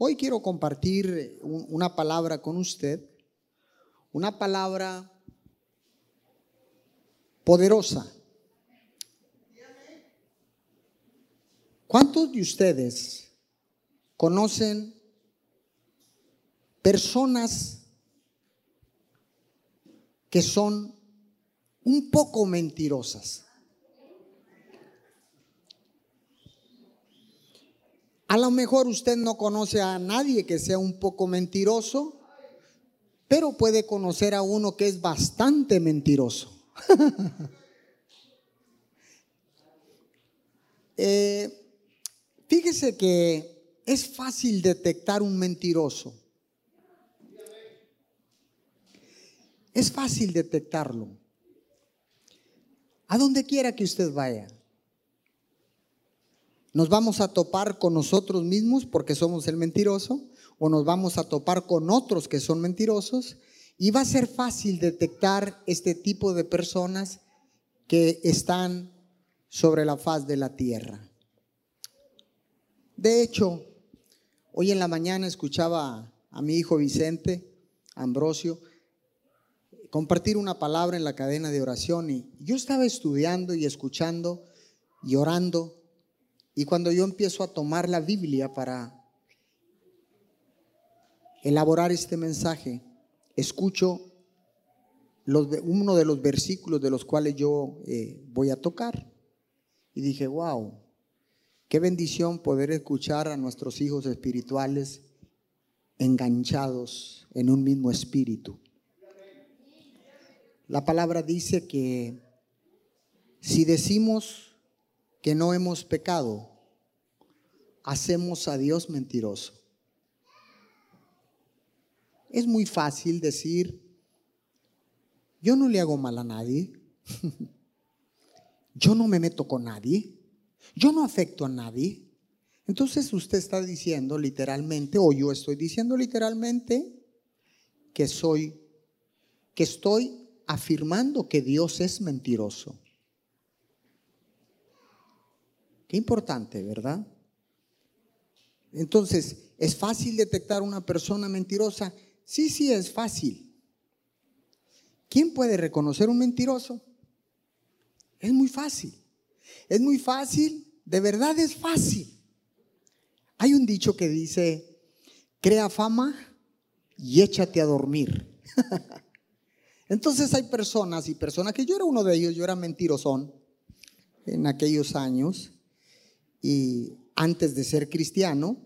Hoy quiero compartir una palabra con usted, una palabra poderosa. ¿Cuántos de ustedes conocen personas que son un poco mentirosas? A lo mejor usted no conoce a nadie que sea un poco mentiroso, pero puede conocer a uno que es bastante mentiroso. Eh, fíjese que es fácil detectar un mentiroso. Es fácil detectarlo. A donde quiera que usted vaya. ¿Nos vamos a topar con nosotros mismos porque somos el mentiroso? ¿O nos vamos a topar con otros que son mentirosos? Y va a ser fácil detectar este tipo de personas que están sobre la faz de la tierra. De hecho, hoy en la mañana escuchaba a mi hijo Vicente Ambrosio compartir una palabra en la cadena de oración y yo estaba estudiando y escuchando y orando y cuando yo empiezo a tomar la Biblia para elaborar este mensaje, escucho uno de los versículos de los cuales yo eh, voy a tocar. Y dije, wow, qué bendición poder escuchar a nuestros hijos espirituales enganchados en un mismo espíritu. La palabra dice que si decimos que no hemos pecado, hacemos a Dios mentiroso. Es muy fácil decir, yo no le hago mal a nadie, yo no me meto con nadie, yo no afecto a nadie. Entonces usted está diciendo literalmente, o yo estoy diciendo literalmente, que soy, que estoy afirmando que Dios es mentiroso. Qué importante, ¿verdad? Entonces, ¿es fácil detectar una persona mentirosa? Sí, sí, es fácil. ¿Quién puede reconocer un mentiroso? Es muy fácil. Es muy fácil, de verdad es fácil. Hay un dicho que dice, crea fama y échate a dormir. Entonces hay personas y personas que yo era uno de ellos, yo era mentirosón en aquellos años y antes de ser cristiano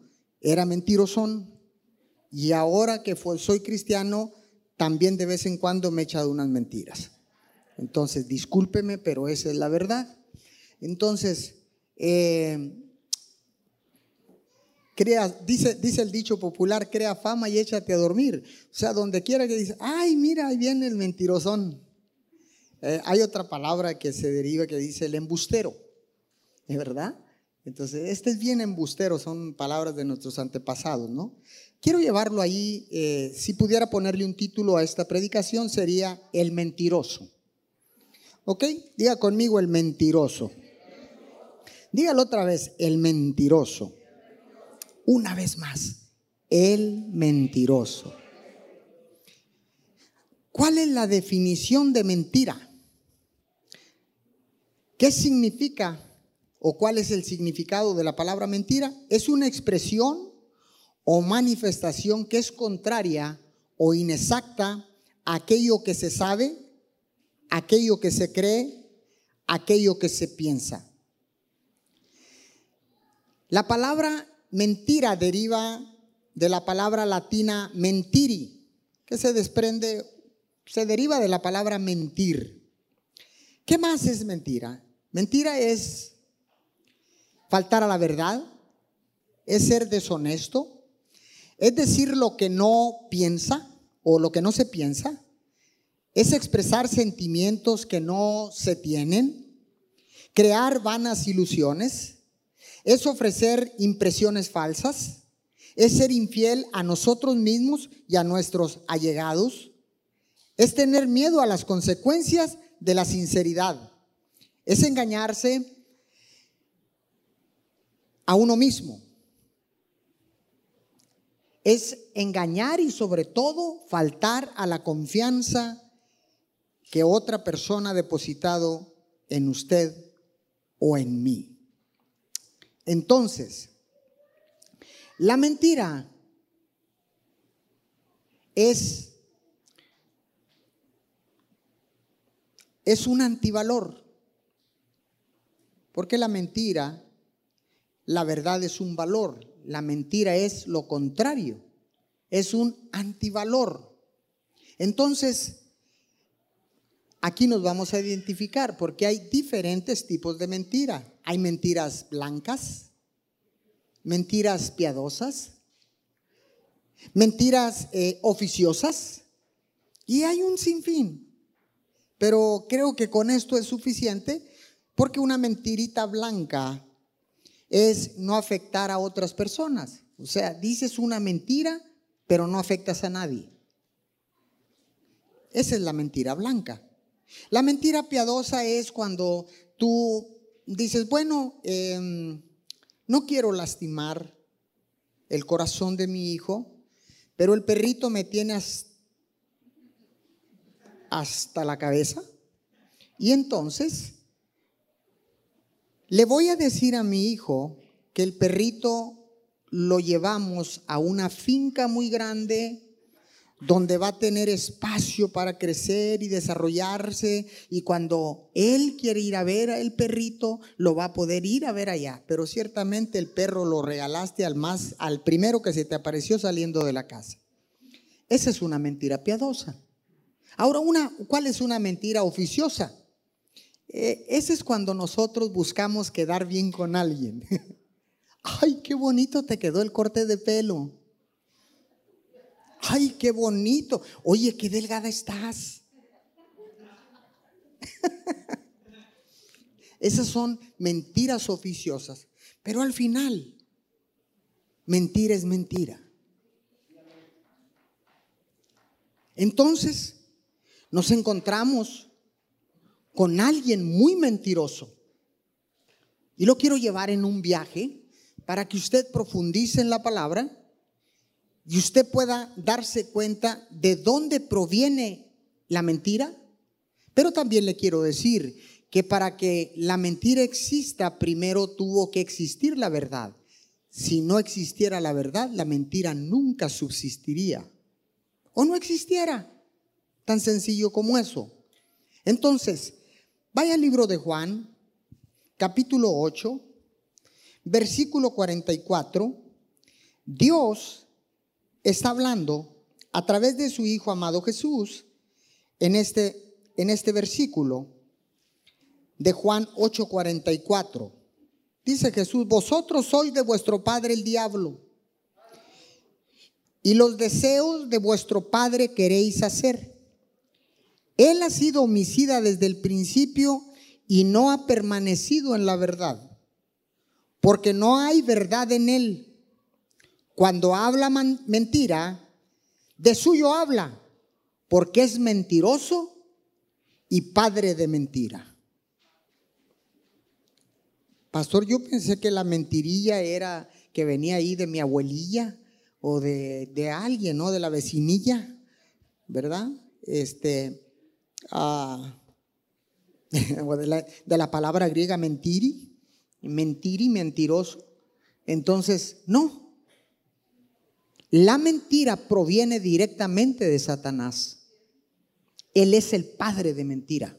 era mentirosón y ahora que soy cristiano también de vez en cuando me he echado unas mentiras. Entonces, discúlpeme, pero esa es la verdad. Entonces, eh, crea, dice, dice el dicho popular, crea fama y échate a dormir. O sea, donde quiera que dice, ay, mira, ahí viene el mentirosón. Eh, hay otra palabra que se deriva que dice el embustero, ¿es verdad? Entonces, este es bien embustero, son palabras de nuestros antepasados, ¿no? Quiero llevarlo ahí, eh, si pudiera ponerle un título a esta predicación, sería El mentiroso. ¿Ok? Diga conmigo el mentiroso. Dígalo otra vez, el mentiroso. Una vez más, el mentiroso. ¿Cuál es la definición de mentira? ¿Qué significa o cuál es el significado de la palabra mentira, es una expresión o manifestación que es contraria o inexacta a aquello que se sabe, aquello que se cree, aquello que se piensa. La palabra mentira deriva de la palabra latina mentiri, que se desprende, se deriva de la palabra mentir. ¿Qué más es mentira? Mentira es faltar a la verdad, es ser deshonesto, es decir lo que no piensa o lo que no se piensa, es expresar sentimientos que no se tienen, crear vanas ilusiones, es ofrecer impresiones falsas, es ser infiel a nosotros mismos y a nuestros allegados, es tener miedo a las consecuencias de la sinceridad, es engañarse a uno mismo. es engañar y sobre todo faltar a la confianza que otra persona ha depositado en usted o en mí. Entonces, la mentira es, es un antivalor. Porque la mentira, la verdad es un valor. La mentira es lo contrario. Es un antivalor. Entonces, aquí nos vamos a identificar porque hay diferentes tipos de mentira. Hay mentiras blancas, mentiras piadosas, mentiras eh, oficiosas y hay un sinfín. Pero creo que con esto es suficiente porque una mentirita blanca es no afectar a otras personas. O sea, dices una mentira, pero no afectas a nadie. Esa es la mentira blanca. La mentira piadosa es cuando tú dices, bueno, em, no quiero lastimar el corazón de mi hijo, pero el perrito me tiene hasta la cabeza. Y entonces le voy a decir a mi hijo que el perrito lo llevamos a una finca muy grande donde va a tener espacio para crecer y desarrollarse y cuando él quiere ir a ver al perrito lo va a poder ir a ver allá, pero ciertamente el perro lo regalaste al más al primero que se te apareció saliendo de la casa. Esa es una mentira piadosa. Ahora una ¿cuál es una mentira oficiosa? Eh, ese es cuando nosotros buscamos quedar bien con alguien. Ay, qué bonito te quedó el corte de pelo. Ay, qué bonito. Oye, qué delgada estás. Esas son mentiras oficiosas. Pero al final, mentira es mentira. Entonces, nos encontramos con alguien muy mentiroso. Y lo quiero llevar en un viaje para que usted profundice en la palabra y usted pueda darse cuenta de dónde proviene la mentira. Pero también le quiero decir que para que la mentira exista, primero tuvo que existir la verdad. Si no existiera la verdad, la mentira nunca subsistiría. O no existiera. Tan sencillo como eso. Entonces, vaya al libro de Juan, capítulo 8, versículo 44. Dios está hablando a través de su Hijo amado Jesús en este, en este versículo de Juan 8:44. Dice Jesús, vosotros sois de vuestro padre el diablo, y los deseos de vuestro padre queréis hacer. Él ha sido homicida desde el principio y no ha permanecido en la verdad, porque no hay verdad en él. Cuando habla mentira, de suyo habla, porque es mentiroso y padre de mentira. Pastor, yo pensé que la mentirilla era que venía ahí de mi abuelilla o de, alguien, ¿no? De la vecinilla, ¿verdad? Este, ah, de, la, de la palabra griega mentiri, mentiri, mentiroso. Entonces, no, la mentira proviene directamente de Satanás. Él es el padre de mentira.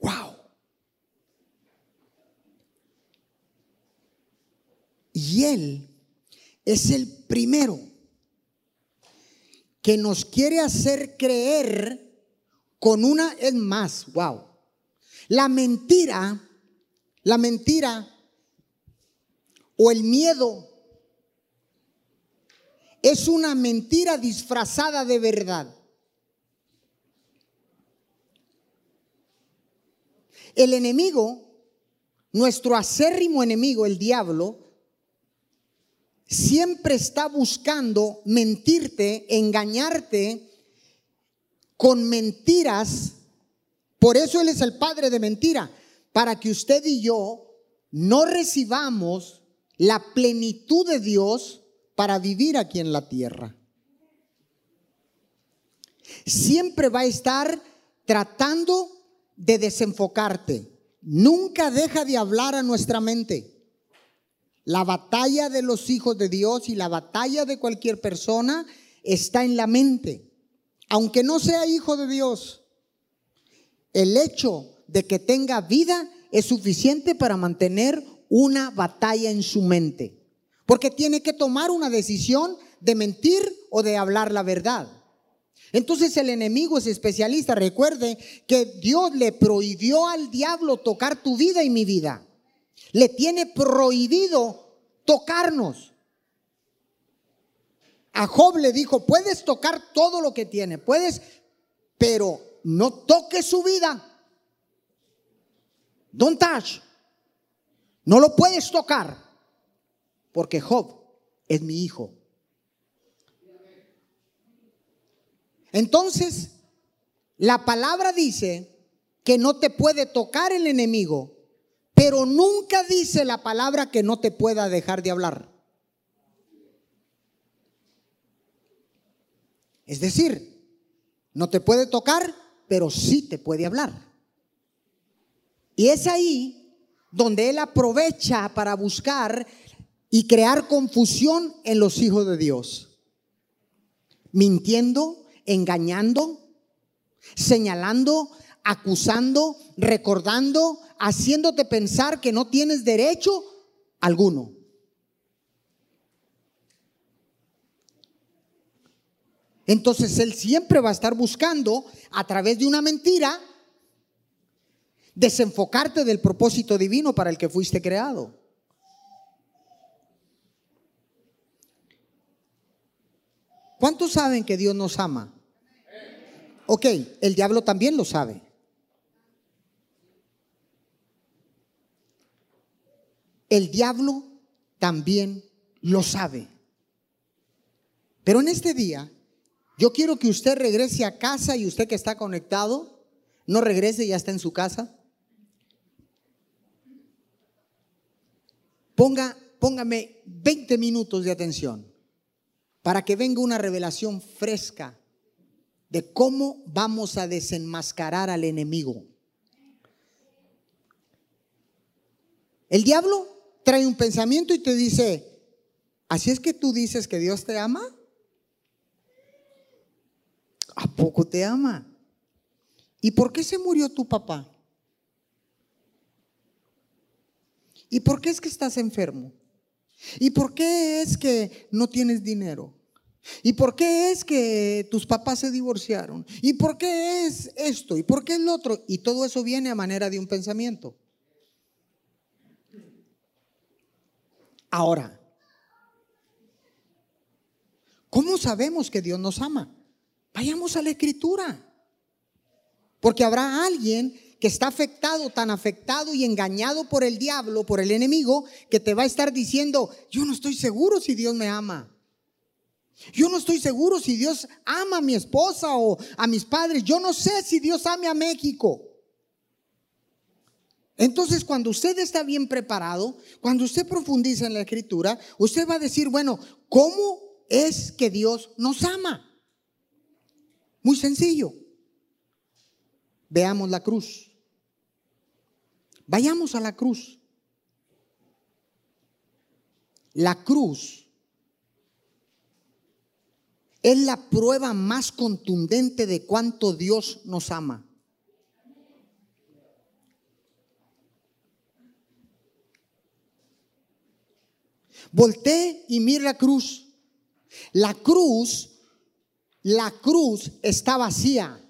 Wow. Y él es el primero que nos quiere hacer creer con una es más, wow. La mentira, la mentira o el miedo es una mentira disfrazada de verdad. El enemigo, nuestro acérrimo enemigo, el diablo, siempre está buscando mentirte, engañarte con mentiras. Por eso Él es el padre de mentira, para que usted y yo no recibamos la plenitud de Dios para vivir aquí en la tierra. Siempre va a estar tratando de desenfocarte. Nunca deja de hablar a nuestra mente. La batalla de los hijos de Dios y la batalla de cualquier persona está en la mente. Aunque no sea hijo de Dios, el hecho de que tenga vida es suficiente para mantener una batalla en su mente. Porque tiene que tomar una decisión de mentir o de hablar la verdad. Entonces el enemigo es especialista. Recuerde que Dios le prohibió al diablo tocar tu vida y mi vida. Le tiene prohibido tocarnos. A Job le dijo, puedes tocar todo lo que tiene, puedes, pero no toques su vida. Don't touch. No lo puedes tocar porque Job es mi hijo. Entonces, la palabra dice que no te puede tocar el enemigo, pero nunca dice la palabra que no te pueda dejar de hablar. Es decir, no te puede tocar, pero sí te puede hablar. Y es ahí donde Él aprovecha para buscar y crear confusión en los hijos de Dios. Mintiendo, engañando, señalando, acusando, recordando, haciéndote pensar que no tienes derecho alguno. Entonces Él siempre va a estar buscando a través de una mentira desenfocarte del propósito divino para el que fuiste creado. ¿Cuántos saben que Dios nos ama? Ok, el diablo también lo sabe. El diablo también lo sabe. Pero en este día, yo quiero que usted regrese a casa y usted que está conectado, no regrese, ya está en su casa. Ponga, póngame 20 minutos de atención para que venga una revelación fresca de cómo vamos a desenmascarar al enemigo. El diablo trae un pensamiento y te dice, ¿así es que tú dices que Dios te ama? ¿A poco te ama? ¿Y por qué se murió tu papá? ¿Y por qué es que estás enfermo? ¿Y por qué es que no tienes dinero? ¿Y por qué es que tus papás se divorciaron? ¿Y por qué es esto? ¿Y por qué es lo otro? Y todo eso viene a manera de un pensamiento. Ahora, ¿cómo sabemos que Dios nos ama? Vayamos a la escritura. Porque habrá alguien que está afectado, tan afectado y engañado por el diablo, por el enemigo, que te va a estar diciendo, yo no estoy seguro si Dios me ama. Yo no estoy seguro si Dios ama a mi esposa o a mis padres. Yo no sé si Dios ame a México. Entonces, cuando usted está bien preparado, cuando usted profundiza en la escritura, usted va a decir, bueno, ¿cómo es que Dios nos ama? Muy sencillo. Veamos la cruz. Vayamos a la cruz. La cruz es la prueba más contundente de cuánto Dios nos ama. Volté y mire la cruz. La cruz, la cruz está vacía.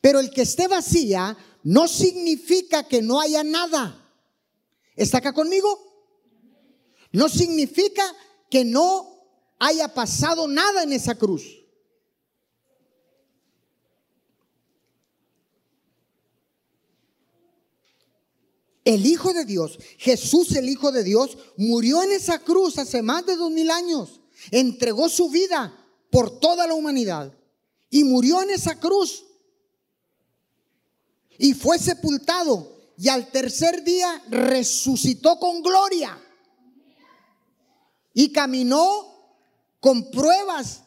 Pero el que esté vacía no significa que no haya nada. ¿Está acá conmigo? No significa que no haya pasado nada en esa cruz. El Hijo de Dios, Jesús el Hijo de Dios, murió en esa cruz hace más de dos mil años. Entregó su vida por toda la humanidad. Y murió en esa cruz y fue sepultado y al tercer día resucitó con gloria. y caminó con pruebas,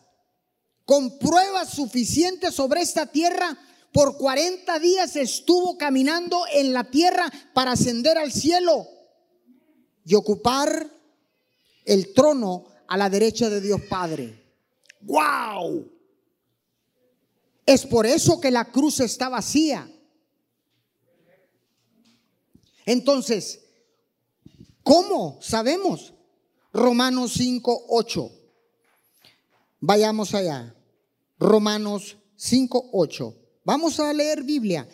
con pruebas suficientes sobre esta tierra. Por 40 días estuvo caminando en la tierra para ascender al cielo y ocupar el trono a la derecha de Dios Padre. ¡Wow! Es por eso que la cruz está vacía. Entonces, ¿cómo sabemos? Romanos 5, 8. Vayamos allá. Romanos 5, 8. Vamos a leer Biblia.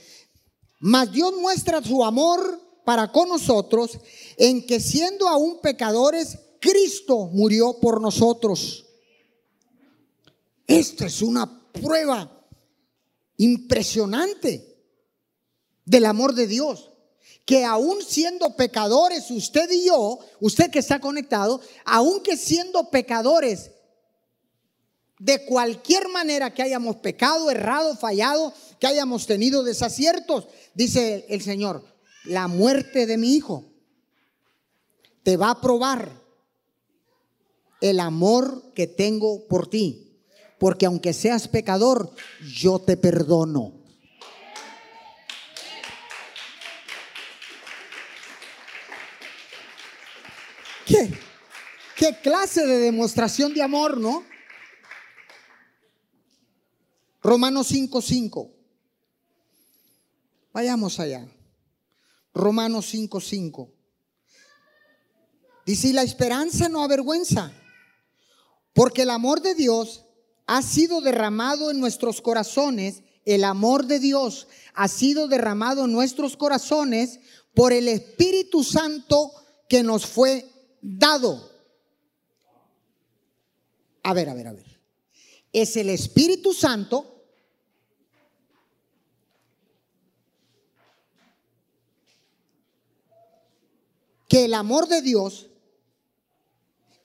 Mas Dios muestra su amor para con nosotros en que siendo aún pecadores, Cristo murió por nosotros. Esta es una prueba impresionante del amor de Dios. Que aún siendo pecadores, usted y yo, usted que está conectado, aunque siendo pecadores, de cualquier manera que hayamos pecado, errado, fallado, que hayamos tenido desaciertos, dice el Señor, la muerte de mi hijo te va a probar el amor que tengo por ti. Porque aunque seas pecador, yo te perdono. ¿Qué? ¿Qué clase de demostración de amor, no? Romanos 5:5. Vayamos allá. Romanos 5:5. Dice, la esperanza no avergüenza, porque el amor de Dios ha sido derramado en nuestros corazones, el amor de Dios ha sido derramado en nuestros corazones por el Espíritu Santo que nos fue dado. A ver, a ver, a ver. Es el Espíritu Santo que el amor de Dios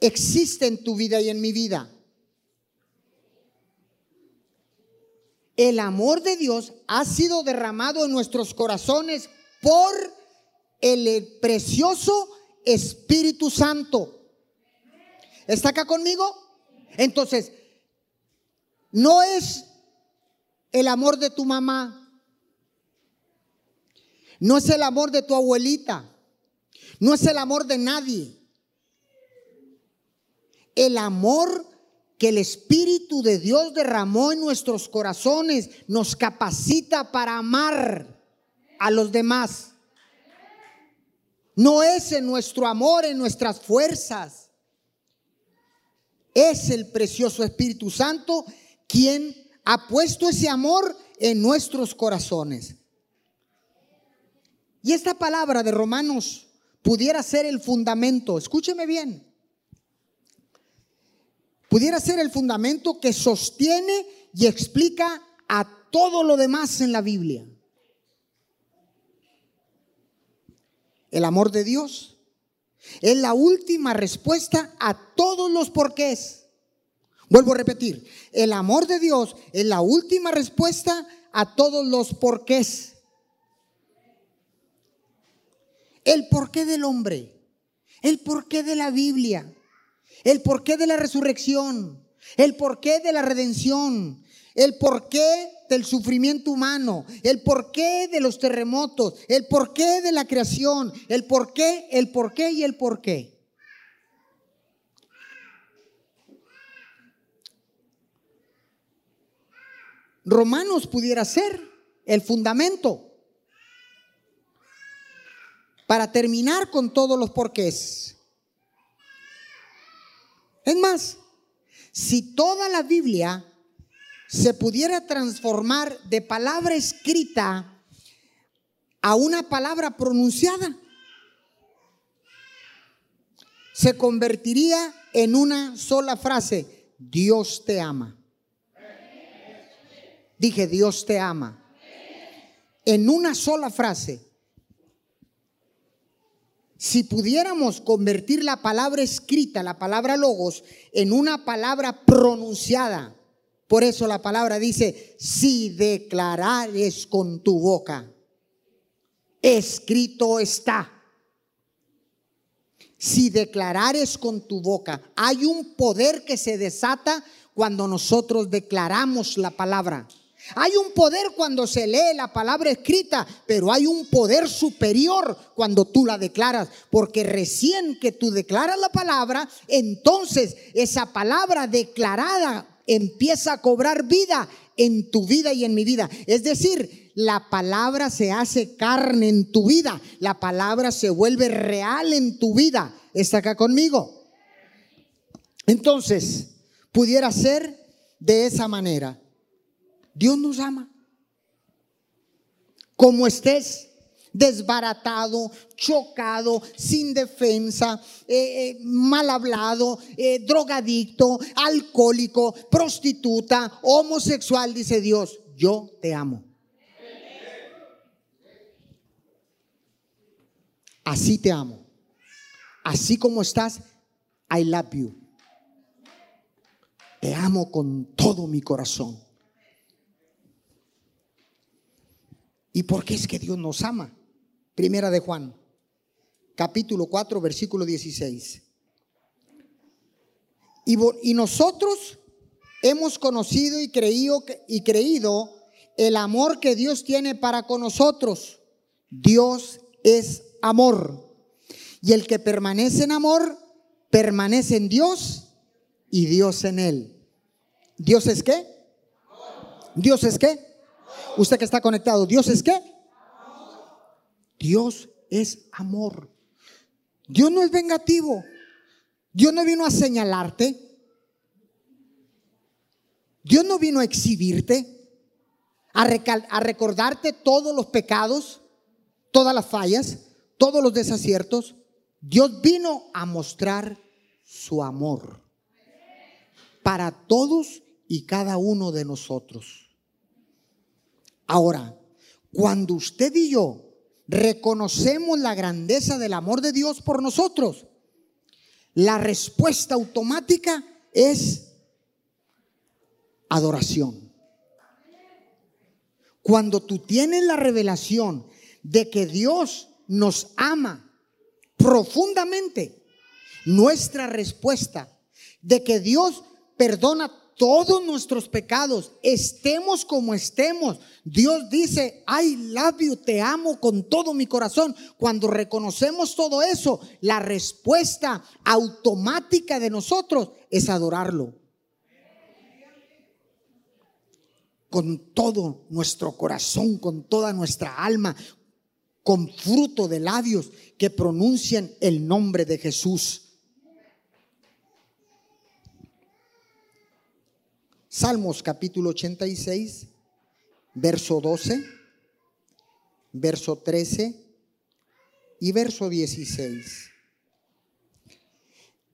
existe en tu vida y en mi vida. El amor de Dios ha sido derramado en nuestros corazones por el precioso Espíritu Santo. ¿Está acá conmigo? Entonces, no es el amor de tu mamá, no es el amor de tu abuelita, no es el amor de nadie. El amor que el Espíritu de Dios derramó en nuestros corazones nos capacita para amar a los demás. No es en nuestro amor, en nuestras fuerzas. Es el precioso Espíritu Santo quien ha puesto ese amor en nuestros corazones. Y esta palabra de Romanos pudiera ser el fundamento, escúcheme bien, pudiera ser el fundamento que sostiene y explica a todo lo demás en la Biblia. El amor de Dios es la última respuesta a todos los porqués. Vuelvo a repetir, el amor de Dios es la última respuesta a todos los porqués. el porqué del hombre, el porqué de la Biblia, el porqué de la resurrección, el porqué de la redención, el porqué del sufrimiento humano, el porqué de los terremotos, el porqué de la creación, el porqué, el porqué y el porqué. Romanos pudiera ser el fundamento para terminar con todos los porqués. Es más, si toda la Biblia se pudiera transformar de palabra escrita a una palabra pronunciada, se convertiría en una sola frase, Dios te ama. Dije, Dios te ama. En una sola frase, si pudiéramos convertir la palabra escrita, la palabra logos, en una palabra pronunciada, por eso la palabra dice, si declarares con tu boca, escrito está. si declarares con tu boca. Hay un poder que se desata cuando nosotros declaramos la palabra. Hay un poder cuando se lee la palabra escrita, pero hay un poder superior cuando tú la declaras, porque recién que tú declaras la palabra, entonces esa palabra declarada empieza a cobrar vida en tu vida y en mi vida. Es decir, la palabra se hace carne en tu vida, la palabra se vuelve real en tu vida. ¿Está acá conmigo? Entonces, pudiera ser de esa manera. Dios nos ama. Como estés desbaratado, chocado, sin defensa, eh, eh, mal hablado, eh, drogadicto, alcohólico, prostituta, homosexual, dice Dios, yo te amo. Así te amo. Así como estás, I love you. Te amo con todo mi corazón. ¿Y por qué es que Dios nos ama? Primera de Juan, capítulo 4, versículo 16. Y, y nosotros hemos conocido y creído, y creído el amor que Dios tiene para con nosotros. Dios es amor. Y el que permanece en amor, permanece en Dios y Dios en él. ¿Dios es qué? ¿Dios es qué? Usted que está conectado, ¿Dios es qué? Dios es amor. Dios no es vengativo. Dios no vino a señalarte. Dios no vino a exhibirte, a, a recordarte todos los pecados, todas las fallas, todos los desaciertos. Dios vino a mostrar su amor para todos y cada uno de nosotros. Ahora, cuando usted y yo reconocemos la grandeza del amor de Dios por nosotros, la respuesta automática es adoración. Cuando tú tienes la revelación de que Dios nos ama profundamente, nuestra respuesta de que Dios perdona todos nuestros pecados, estemos como estemos. Dios dice, ay, labio, te amo con todo mi corazón. Cuando reconocemos todo eso, la respuesta automática de nosotros es adorarlo. Con todo nuestro corazón, con toda nuestra alma, con fruto de labios que pronuncian el nombre de Jesús. Salmos capítulo 86, verso 12, verso 13 y verso 16.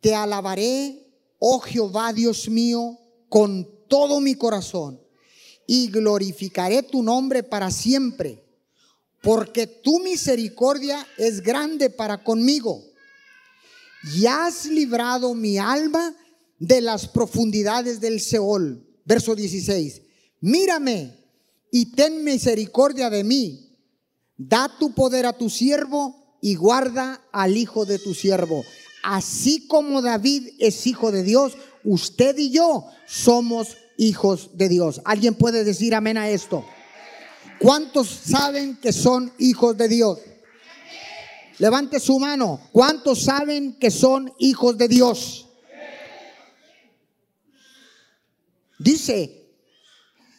Te alabaré, oh Jehová Dios mío, con todo mi corazón y glorificaré tu nombre para siempre, porque tu misericordia es grande para conmigo y has librado mi alma de las profundidades del Seol verso 16, mírame y ten misericordia de mí. Da tu poder a tu siervo y guarda al hijo de tu siervo. Así como David es hijo de Dios, usted y yo somos hijos de Dios. ¿Alguien puede decir amén a esto? ¿Cuántos saben que son hijos de Dios? Levante su mano. ¿Cuántos saben que son hijos de Dios? Dice,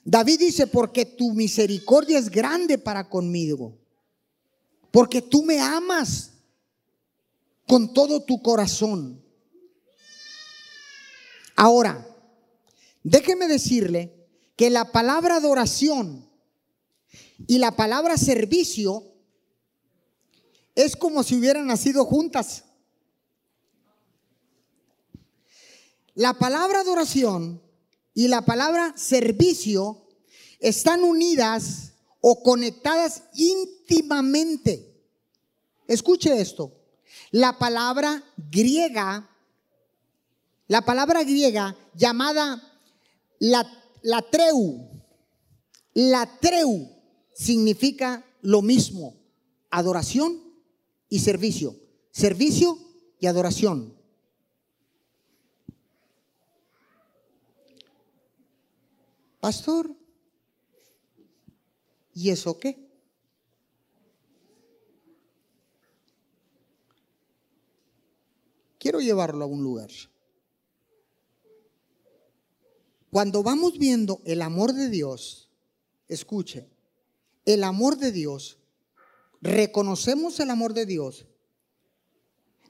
David dice, porque tu misericordia es grande para conmigo, porque tú me amas con todo tu corazón. Ahora, déjeme decirle que la palabra adoración y la palabra servicio es como si hubieran nacido juntas. La palabra adoración y la palabra servicio están unidas o conectadas íntimamente. Escuche esto. La palabra griega, la palabra griega llamada la, la treu, la treu significa lo mismo, adoración y servicio, servicio y adoración. Pastor, ¿y eso qué? Quiero llevarlo a un lugar. Cuando vamos viendo el amor de Dios, escuche, el amor de Dios, reconocemos el amor de Dios,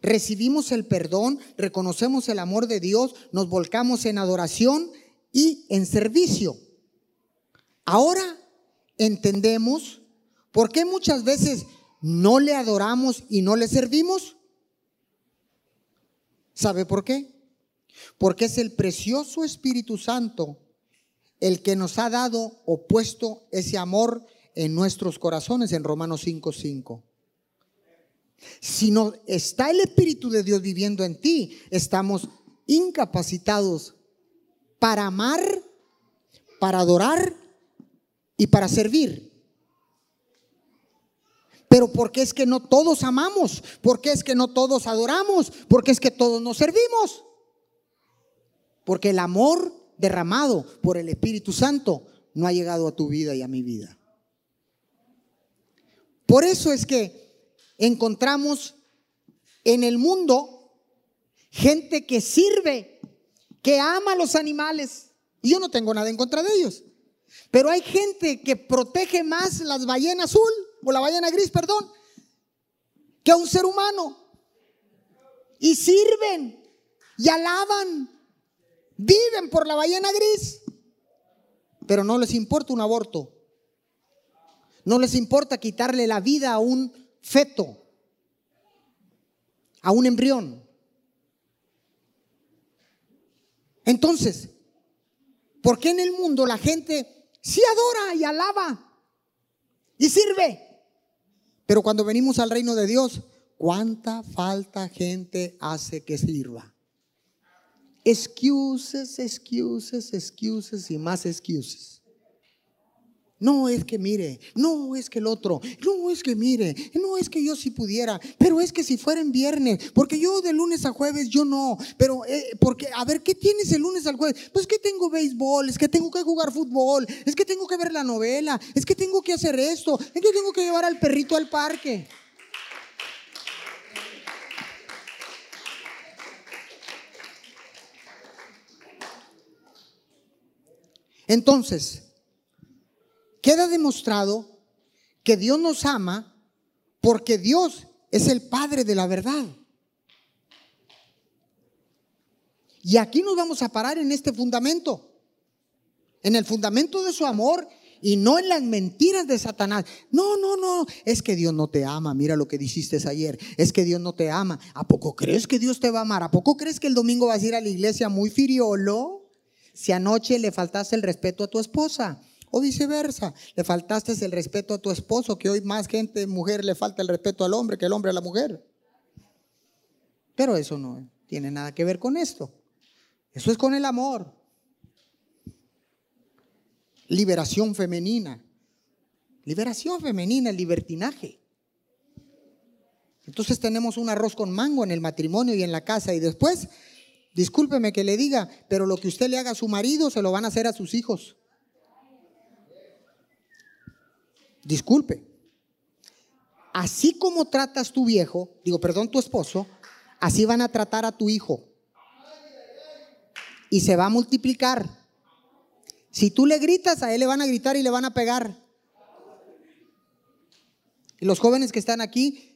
recibimos el perdón, reconocemos el amor de Dios, nos volcamos en adoración y en servicio. Ahora entendemos por qué muchas veces no le adoramos y no le servimos. ¿Sabe por qué? Porque es el precioso Espíritu Santo el que nos ha dado o puesto ese amor en nuestros corazones en Romanos 5:5. Si no está el Espíritu de Dios viviendo en ti, estamos incapacitados para amar, para adorar y para servir. Pero ¿por qué es que no todos amamos? ¿Por qué es que no todos adoramos? ¿Por qué es que todos nos servimos? Porque el amor derramado por el Espíritu Santo no ha llegado a tu vida y a mi vida. Por eso es que encontramos en el mundo gente que sirve, que ama a los animales. Y yo no tengo nada en contra de ellos. Pero hay gente que protege más las ballenas azul, o la ballena gris, perdón, que a un ser humano. Y sirven y alaban Viven por la ballena gris, pero no les importa un aborto. No les importa quitarle la vida a un feto, a un embrión. Entonces, ¿por qué en el mundo la gente sí adora y alaba y sirve? Pero cuando venimos al reino de Dios, ¿cuánta falta gente hace que sirva? Excuses, excuses, excuses y más excuses. No es que mire, no es que el otro, no es que mire, no es que yo si pudiera, pero es que si fuera en viernes, porque yo de lunes a jueves yo no, pero eh, porque a ver, ¿qué tienes el lunes al jueves? Pues que tengo béisbol, es que tengo que jugar fútbol, es que tengo que ver la novela, es que tengo que hacer esto, es que tengo que llevar al perrito al parque. Entonces, queda demostrado que Dios nos ama porque Dios es el Padre de la verdad. Y aquí nos vamos a parar en este fundamento, en el fundamento de su amor y no en las mentiras de Satanás. No, no, no, es que Dios no te ama, mira lo que dijiste ayer, es que Dios no te ama. ¿A poco crees que Dios te va a amar? ¿A poco crees que el domingo vas a ir a la iglesia muy firiolo? Si anoche le faltaste el respeto a tu esposa o viceversa, le faltaste el respeto a tu esposo, que hoy más gente, mujer, le falta el respeto al hombre que el hombre a la mujer. Pero eso no tiene nada que ver con esto. Eso es con el amor. Liberación femenina. Liberación femenina, el libertinaje. Entonces tenemos un arroz con mango en el matrimonio y en la casa y después Discúlpeme que le diga, pero lo que usted le haga a su marido se lo van a hacer a sus hijos. Disculpe. Así como tratas tu viejo, digo, perdón, tu esposo, así van a tratar a tu hijo. Y se va a multiplicar. Si tú le gritas, a él le van a gritar y le van a pegar. Y los jóvenes que están aquí,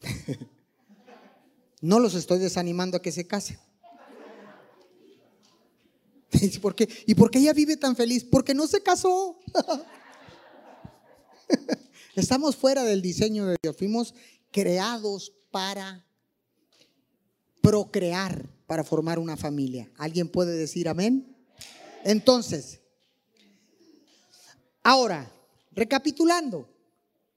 No los estoy desanimando a que se casen. ¿Por qué? ¿Y por qué ella vive tan feliz? Porque no se casó. Estamos fuera del diseño de Dios. Fuimos creados para procrear, para formar una familia. ¿Alguien puede decir amén? Entonces, ahora, recapitulando,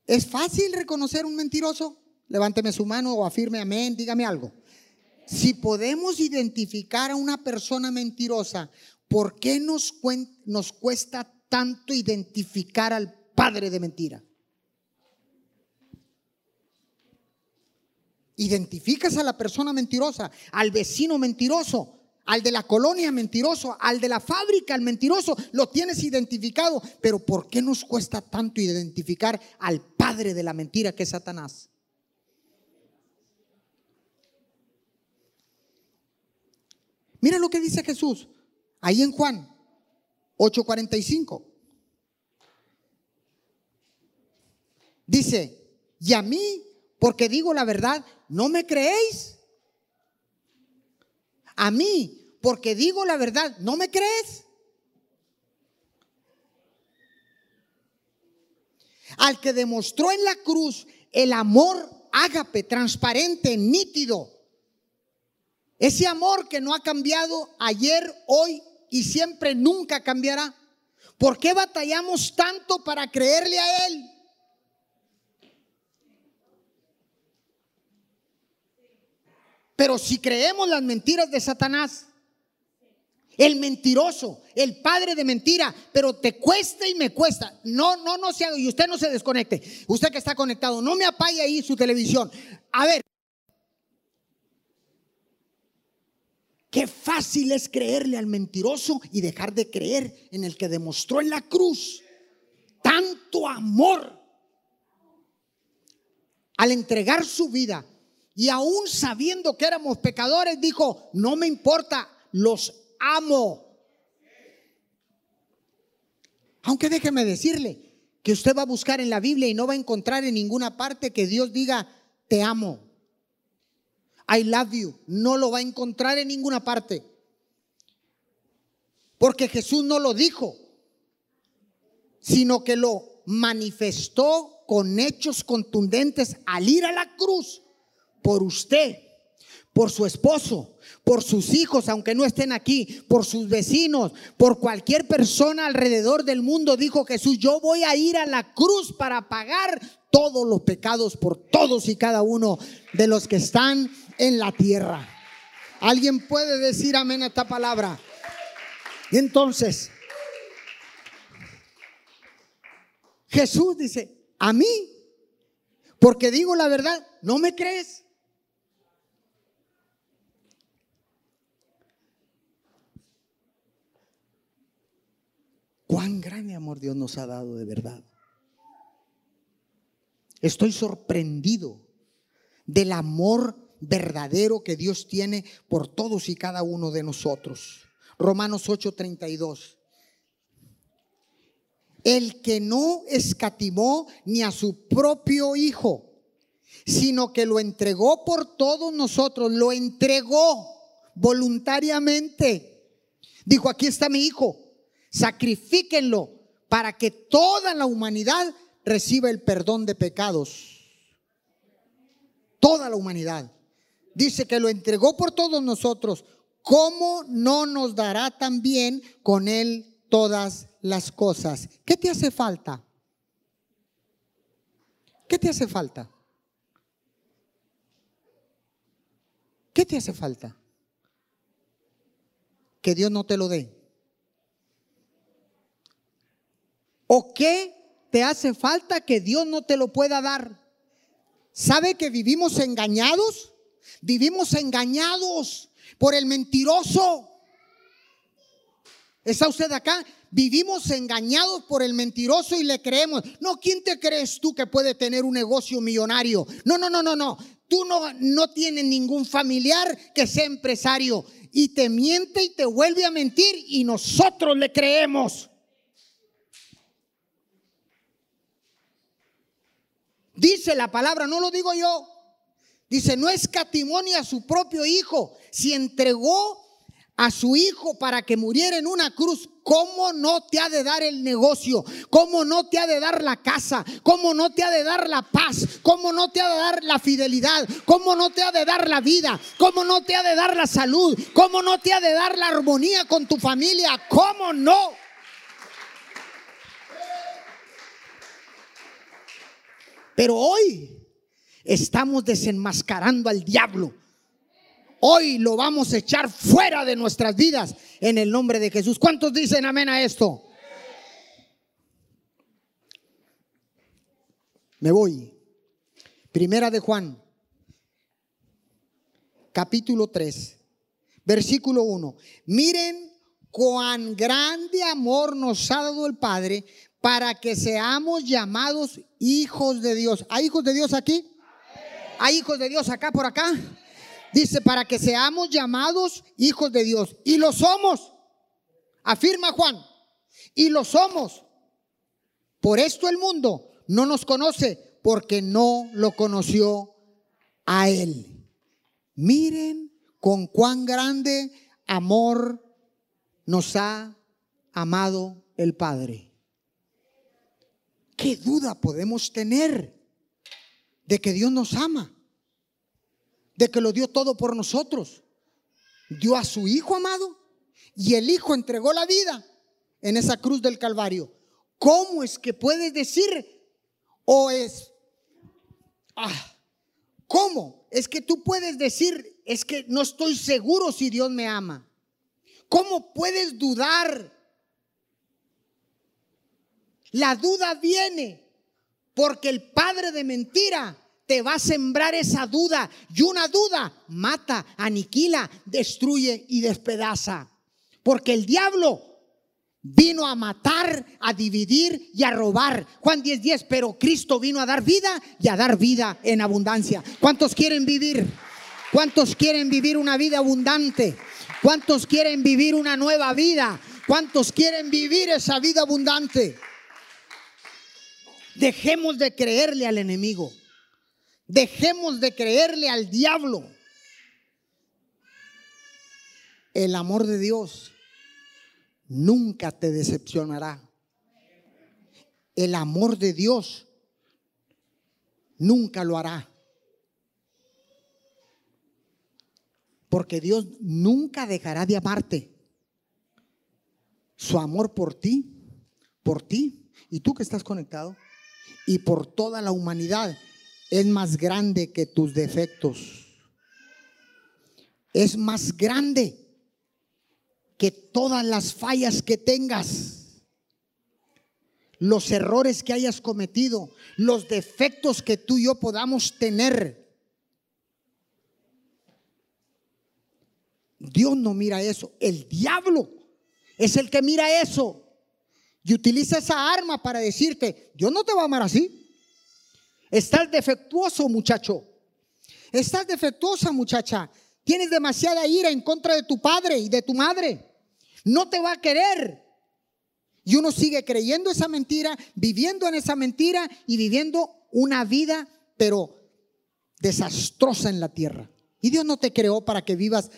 ¿es fácil reconocer un mentiroso? Levánteme su mano o afirme amén, dígame algo. Si podemos identificar a una persona mentirosa, ¿por qué nos, nos cuesta tanto identificar al padre de mentira? Identificas a la persona mentirosa, al vecino mentiroso, al de la colonia mentiroso, al de la fábrica el mentiroso, lo tienes identificado. Pero ¿por qué nos cuesta tanto identificar al padre de la mentira que es Satanás? Mira lo que dice Jesús ahí en Juan 8:45. Dice, y a mí, porque digo la verdad, ¿no me creéis? A mí, porque digo la verdad, ¿no me crees? Al que demostró en la cruz el amor ágape, transparente, nítido. Ese amor que no ha cambiado ayer, hoy y siempre nunca cambiará. ¿Por qué batallamos tanto para creerle a Él? Pero si creemos las mentiras de Satanás, el mentiroso, el padre de mentira, pero te cuesta y me cuesta. No, no, no se y usted no se desconecte. Usted que está conectado, no me apague ahí su televisión. A ver, qué fácil es creerle al mentiroso y dejar de creer en el que demostró en la cruz tanto amor al entregar su vida y aún sabiendo que éramos pecadores, dijo, no me importa, los amo. Aunque déjeme decirle que usted va a buscar en la Biblia y no va a encontrar en ninguna parte que Dios diga, te amo. I love you. No lo va a encontrar en ninguna parte. Porque Jesús no lo dijo, sino que lo manifestó con hechos contundentes al ir a la cruz por usted, por su esposo, por sus hijos, aunque no estén aquí, por sus vecinos, por cualquier persona alrededor del mundo, dijo Jesús, yo voy a ir a la cruz para pagar todos los pecados por todos y cada uno de los que están en la tierra. ¿Alguien puede decir amén a esta palabra? Entonces, Jesús dice, a mí, porque digo la verdad, ¿no me crees? Cuán grande amor Dios nos ha dado de verdad. Estoy sorprendido del amor verdadero que Dios tiene por todos y cada uno de nosotros. Romanos 8:32. El que no escatimó ni a su propio Hijo, sino que lo entregó por todos nosotros, lo entregó voluntariamente. Dijo, aquí está mi Hijo, sacrifíquenlo para que toda la humanidad reciba el perdón de pecados. Toda la humanidad. Dice que lo entregó por todos nosotros. ¿Cómo no nos dará también con él todas las cosas? ¿Qué te hace falta? ¿Qué te hace falta? ¿Qué te hace falta? Que Dios no te lo dé. ¿O qué te hace falta que Dios no te lo pueda dar? ¿Sabe que vivimos engañados? Vivimos engañados por el mentiroso. ¿Está usted acá? Vivimos engañados por el mentiroso y le creemos. No, ¿quién te crees tú que puede tener un negocio millonario? No, no, no, no, no. Tú no, no tienes ningún familiar que sea empresario y te miente y te vuelve a mentir y nosotros le creemos. Dice la palabra, no lo digo yo. Dice, no escatimó ni a su propio hijo, si entregó a su hijo para que muriera en una cruz, ¿cómo no te ha de dar el negocio? ¿Cómo no te ha de dar la casa? ¿Cómo no te ha de dar la paz? ¿Cómo no te ha de dar la fidelidad? ¿Cómo no te ha de dar la vida? ¿Cómo no te ha de dar la salud? ¿Cómo no te ha de dar la armonía con tu familia? ¿Cómo no? Pero hoy estamos desenmascarando al diablo. Hoy lo vamos a echar fuera de nuestras vidas en el nombre de Jesús. ¿Cuántos dicen amén a esto? Me voy. Primera de Juan, capítulo 3, versículo 1. Miren cuán grande amor nos ha dado el Padre para que seamos llamados hijos de Dios. ¿Hay hijos de Dios aquí? ¿Hay hijos de Dios acá por acá? Dice, para que seamos llamados hijos de Dios. Y lo somos. Afirma Juan. Y lo somos. Por esto el mundo no nos conoce porque no lo conoció a Él. Miren con cuán grande amor nos ha amado el Padre. ¿Qué duda podemos tener de que Dios nos ama? De que lo dio todo por nosotros. Dio a su Hijo amado y el Hijo entregó la vida en esa cruz del Calvario. ¿Cómo es que puedes decir o es... Ah, ¿Cómo? Es que tú puedes decir, es que no estoy seguro si Dios me ama. ¿Cómo puedes dudar? La duda viene porque el padre de mentira te va a sembrar esa duda. Y una duda mata, aniquila, destruye y despedaza. Porque el diablo vino a matar, a dividir y a robar. Juan 10:10, 10, pero Cristo vino a dar vida y a dar vida en abundancia. ¿Cuántos quieren vivir? ¿Cuántos quieren vivir una vida abundante? ¿Cuántos quieren vivir una nueva vida? ¿Cuántos quieren vivir esa vida abundante? Dejemos de creerle al enemigo. Dejemos de creerle al diablo. El amor de Dios nunca te decepcionará. El amor de Dios nunca lo hará. Porque Dios nunca dejará de amarte. Su amor por ti, por ti y tú que estás conectado y por toda la humanidad es más grande que tus defectos. Es más grande que todas las fallas que tengas, los errores que hayas cometido, los defectos que tú y yo podamos tener, Dios no mira eso, el diablo es el que mira eso y utiliza esa arma para decirte, Dios no te va a amar así. Estás defectuoso, muchacho. Estás defectuosa, muchacha. Tienes demasiada ira en contra de tu padre y de tu madre. No te va a querer. Y uno sigue creyendo esa mentira, viviendo en esa mentira y viviendo una vida, pero desastrosa en la tierra. Y Dios no te creó para que vivas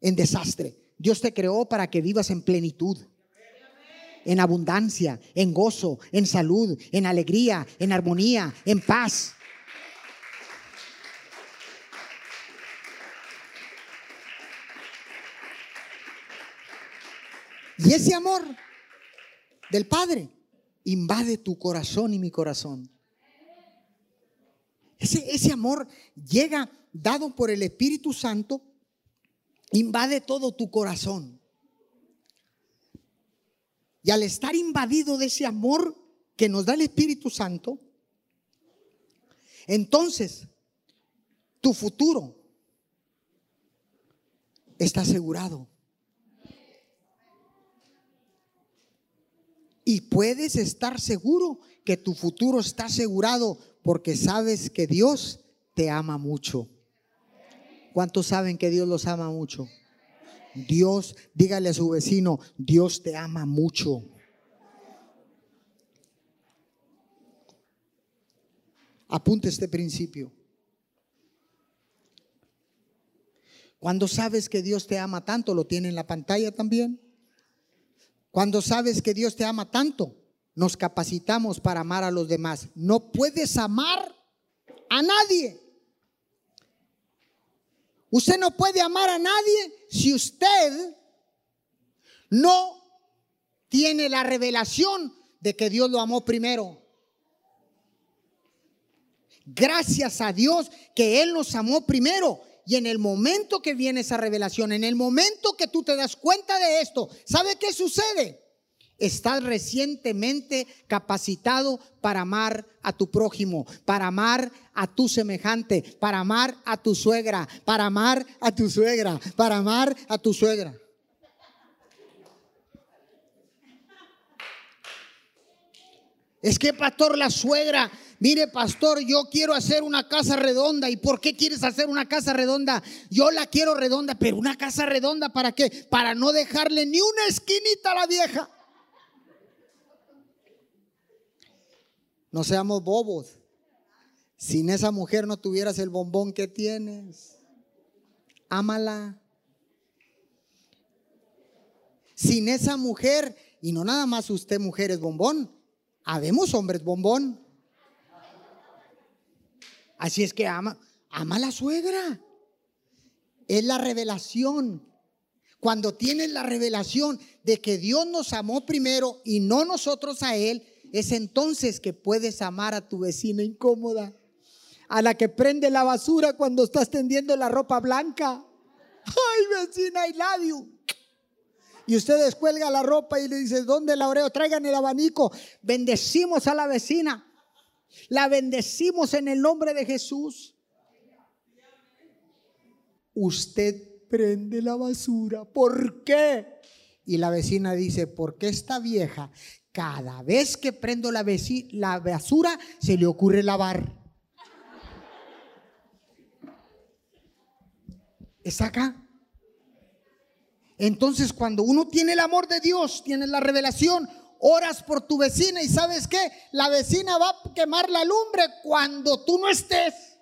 en desastre. Dios te creó para que vivas en plenitud, en abundancia, en gozo, en salud, en alegría, en armonía, en paz. Y ese amor del Padre invade tu corazón y mi corazón. Ese, ese amor llega dado por el Espíritu Santo invade todo tu corazón. Y al estar invadido de ese amor que nos da el Espíritu Santo, entonces tu futuro está asegurado. Y puedes estar seguro que tu futuro está asegurado porque sabes que Dios te ama mucho. ¿Cuántos saben que Dios los ama mucho? Dios, dígale a su vecino, Dios te ama mucho. Apunte este principio. Cuando sabes que Dios te ama tanto, lo tiene en la pantalla también. Cuando sabes que Dios te ama tanto, nos capacitamos para amar a los demás. No puedes amar a nadie Usted no puede amar a nadie si usted no tiene la revelación de que Dios lo amó primero. Gracias a Dios que Él nos amó primero. Y en el momento que viene esa revelación, en el momento que tú te das cuenta de esto, ¿sabe qué sucede? Estás recientemente capacitado para amar a tu prójimo, para amar a tu semejante, para amar a tu suegra, para amar a tu suegra, para amar a tu suegra. Es que, pastor, la suegra, mire, pastor, yo quiero hacer una casa redonda. ¿Y por qué quieres hacer una casa redonda? Yo la quiero redonda, pero una casa redonda, ¿para qué? Para no dejarle ni una esquinita a la vieja. No seamos bobos. Sin esa mujer no tuvieras el bombón que tienes. Ámala. Sin esa mujer, y no nada más usted mujer es bombón, habemos hombres bombón. Así es que ama, ama a la suegra. Es la revelación. Cuando tienes la revelación de que Dios nos amó primero y no nosotros a Él, es entonces que puedes amar a tu vecina incómoda, a la que prende la basura cuando estás tendiendo la ropa blanca. Ay, vecina, I love you. Y usted descuelga la ropa y le dice, ¿dónde la oreo? Traigan el abanico. Bendecimos a la vecina. La bendecimos en el nombre de Jesús. Usted prende la basura. ¿Por qué? Y la vecina dice, porque esta vieja cada vez que prendo la, la basura, se le ocurre lavar. ¿Está acá? Entonces, cuando uno tiene el amor de Dios, tiene la revelación, oras por tu vecina y sabes qué, la vecina va a quemar la lumbre cuando tú no estés.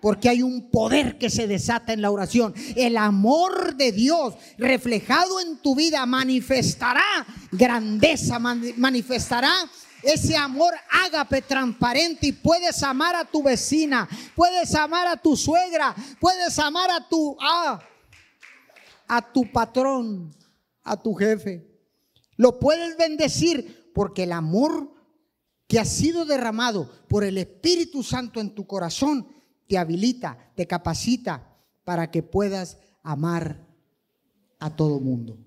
Porque hay un poder que se desata en la oración. El amor de Dios reflejado en tu vida manifestará grandeza, manifestará ese amor ágape transparente y puedes amar a tu vecina, puedes amar a tu suegra, puedes amar a tu ah, a tu patrón, a tu jefe. Lo puedes bendecir porque el amor que ha sido derramado por el Espíritu Santo en tu corazón te habilita, te capacita para que puedas amar a todo mundo.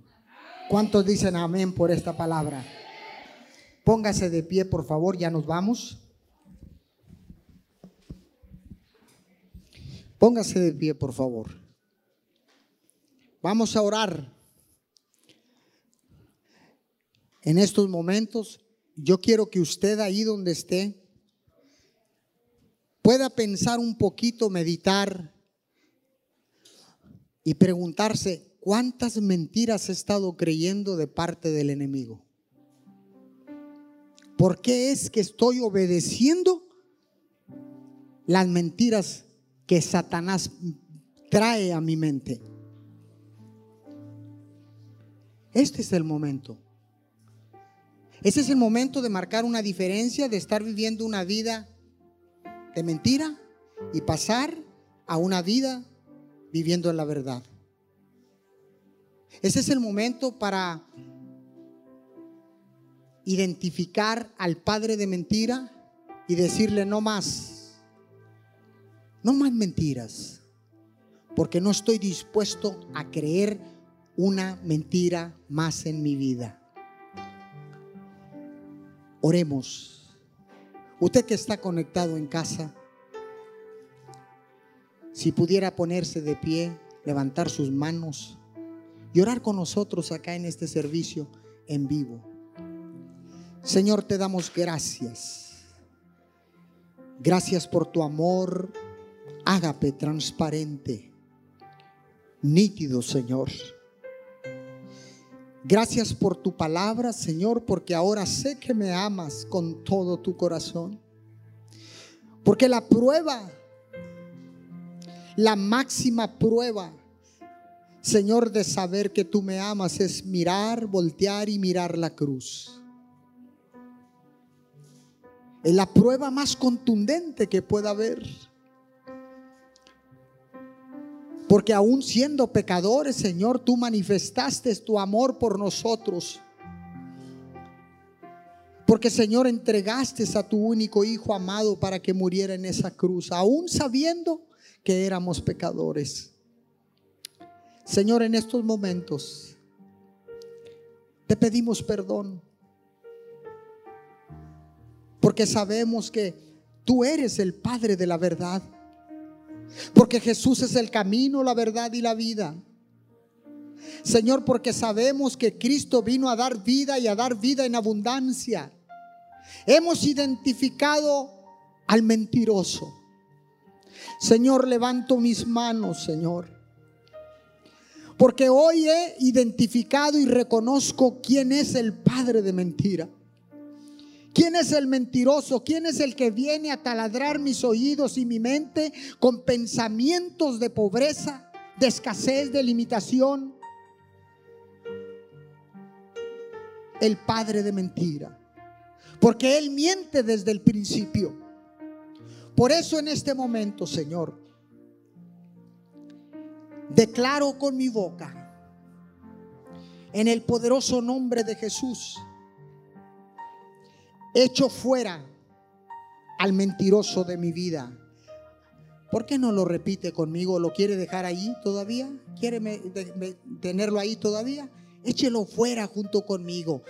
¿Cuántos dicen amén por esta palabra? Póngase de pie, por favor, ya nos vamos. Póngase de pie, por favor. Vamos a orar. En estos momentos, yo quiero que usted ahí donde esté, pueda pensar un poquito, meditar y preguntarse cuántas mentiras he estado creyendo de parte del enemigo. ¿Por qué es que estoy obedeciendo las mentiras que Satanás trae a mi mente? Este es el momento. Este es el momento de marcar una diferencia, de estar viviendo una vida de mentira y pasar a una vida viviendo en la verdad. Ese es el momento para identificar al padre de mentira y decirle no más, no más mentiras, porque no estoy dispuesto a creer una mentira más en mi vida. Oremos. Usted que está conectado en casa, si pudiera ponerse de pie, levantar sus manos y orar con nosotros acá en este servicio en vivo. Señor, te damos gracias. Gracias por tu amor ágape transparente, nítido, Señor. Gracias por tu palabra, Señor, porque ahora sé que me amas con todo tu corazón. Porque la prueba, la máxima prueba, Señor, de saber que tú me amas es mirar, voltear y mirar la cruz. Es la prueba más contundente que pueda haber. Porque aún siendo pecadores, Señor, tú manifestaste tu amor por nosotros. Porque, Señor, entregaste a tu único Hijo amado para que muriera en esa cruz, aún sabiendo que éramos pecadores. Señor, en estos momentos te pedimos perdón. Porque sabemos que tú eres el Padre de la verdad. Porque Jesús es el camino, la verdad y la vida. Señor, porque sabemos que Cristo vino a dar vida y a dar vida en abundancia. Hemos identificado al mentiroso. Señor, levanto mis manos, Señor. Porque hoy he identificado y reconozco quién es el padre de mentira. ¿Quién es el mentiroso? ¿Quién es el que viene a taladrar mis oídos y mi mente con pensamientos de pobreza, de escasez, de limitación? El padre de mentira. Porque él miente desde el principio. Por eso en este momento, Señor, declaro con mi boca, en el poderoso nombre de Jesús, echo fuera al mentiroso de mi vida. ¿Por qué no lo repite conmigo? ¿Lo quiere dejar ahí todavía? ¿Quiere tenerlo ahí todavía? Échelo fuera junto conmigo.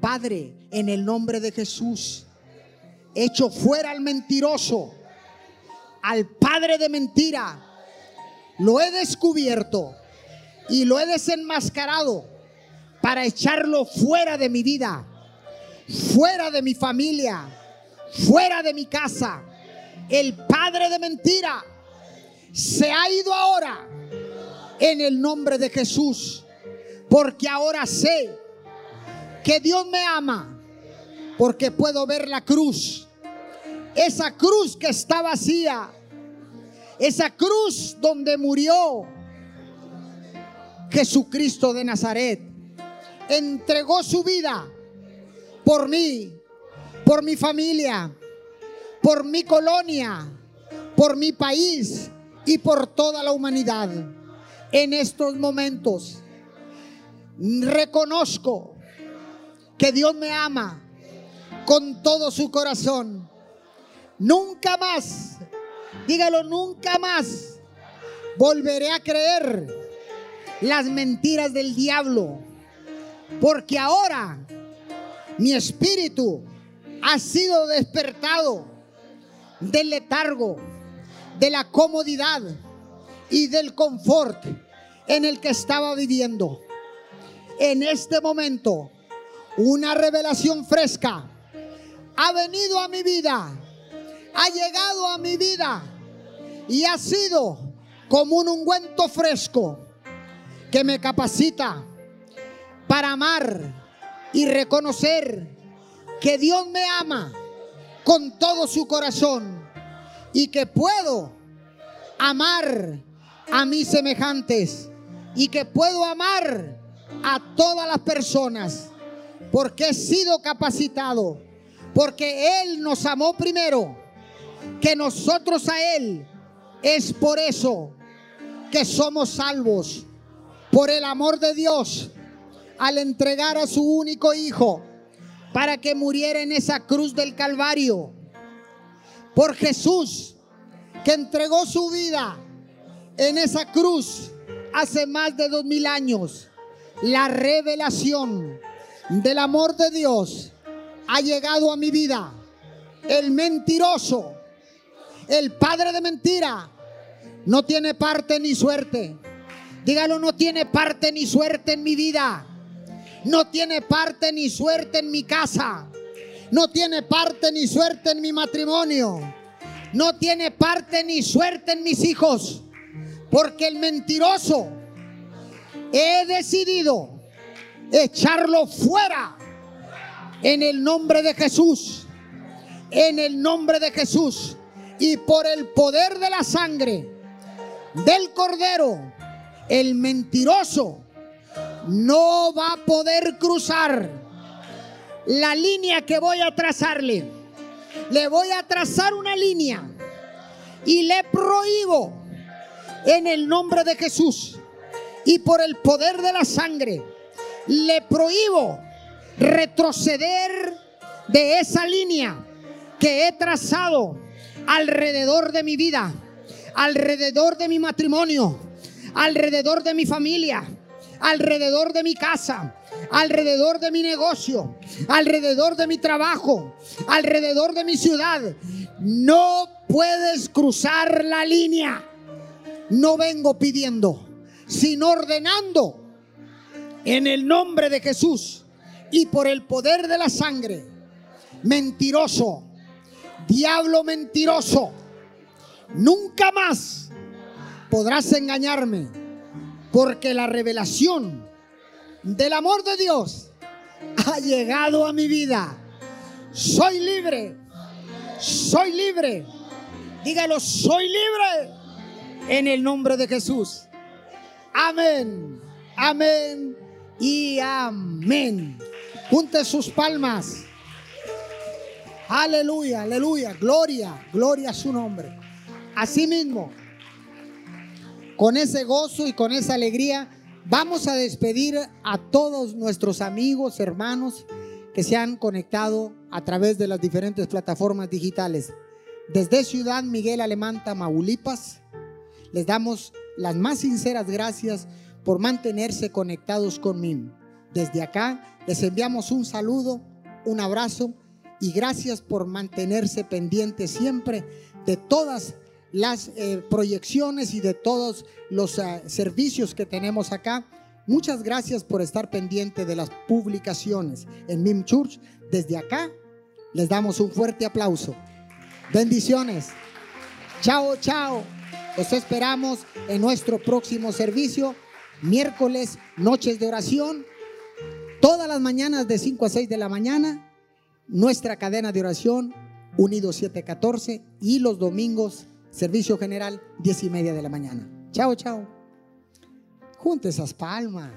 Padre, en el nombre de Jesús, echo fuera al mentiroso, al padre de mentira. Lo he descubierto y lo he desenmascarado para echarlo fuera de mi vida fuera de mi familia, fuera de mi casa. El padre de mentira se ha ido ahora en el nombre de Jesús, porque ahora sé que Dios me ama, porque puedo ver la cruz, esa cruz que está vacía, esa cruz donde murió Jesucristo de Nazaret, entregó su vida por mí, por mi familia, por mi colonia, por mi país y por toda la humanidad. En estos momentos reconozco que Dios me ama con todo su corazón. Nunca más, dígalo, nunca más volveré a creer las mentiras del diablo. Porque ahora mi espíritu ha sido despertado del letargo, de la comodidad y del confort en el que estaba viviendo. En este momento, una revelación fresca ha venido a mi vida, ha llegado a mi vida y ha sido como un ungüento fresco que me capacita para amar y reconocer que Dios me ama con todo su corazón y que puedo amar a mis semejantes y que puedo amar a todas las personas porque he sido capacitado, porque Él nos amó primero que nosotros a Él. Es por eso que somos salvos, por el amor de Dios al entregar a su único hijo para que muriera en esa cruz del Calvario. Por Jesús, que entregó su vida en esa cruz hace más de dos mil años. La revelación del amor de Dios ha llegado a mi vida. El mentiroso, el padre de mentira, no tiene parte ni suerte. Dígalo, no tiene parte ni suerte en mi vida no tiene parte ni suerte en mi casa, no tiene parte ni suerte en mi matrimonio, no tiene parte ni suerte en mis hijos, porque el mentiroso he decidido echarlo fuera en el nombre de Jesús, en el nombre de Jesús. Y por el poder de la sangre del cordero, el mentiroso no va a poder cruzar la línea que voy a trazarle. Le voy a trazar una línea y le prohíbo en el nombre de Jesús y por el poder de la sangre, le prohíbo retroceder de esa línea que he trazado alrededor de mi vida, alrededor de mi matrimonio, alrededor de mi familia, alrededor de mi casa, alrededor de mi negocio, alrededor de mi trabajo, alrededor de mi ciudad. No puedes cruzar la línea. No vengo pidiendo, sino ordenando en el nombre de Jesús y por el poder de la sangre. Mentiroso, diablo mentiroso, nunca más podrás engañarme, porque la revelación del amor de Dios ha llegado a mi vida. Soy libre, soy libre. Dígalo, soy libre en el nombre de Jesús. Amén, amén y amén. Junte sus palmas. Aleluya, aleluya, gloria, gloria a su nombre. Asimismo, con ese gozo y con esa alegría, vamos a despedir a todos nuestros amigos, hermanos que se han conectado a través de las diferentes plataformas digitales. Desde Ciudad Miguel Alemán, Tamaulipas, les damos las más sinceras gracias por mantenerse conectados conmigo. Desde acá les enviamos un saludo, un abrazo y gracias por mantenerse pendientes siempre de todas las eh, proyecciones y de todos los eh, servicios que tenemos acá. Muchas gracias por estar pendiente de las publicaciones en MIM Church. Desde acá les damos un fuerte aplauso. Bendiciones. Chao, chao. Los esperamos en nuestro próximo servicio, miércoles, noches de oración, todas las mañanas de 5 a 6 de la mañana nuestra cadena de oración Unidos 714 y los domingos servicio general 10 y media de la mañana. Chao, chao. Junte esas palmas.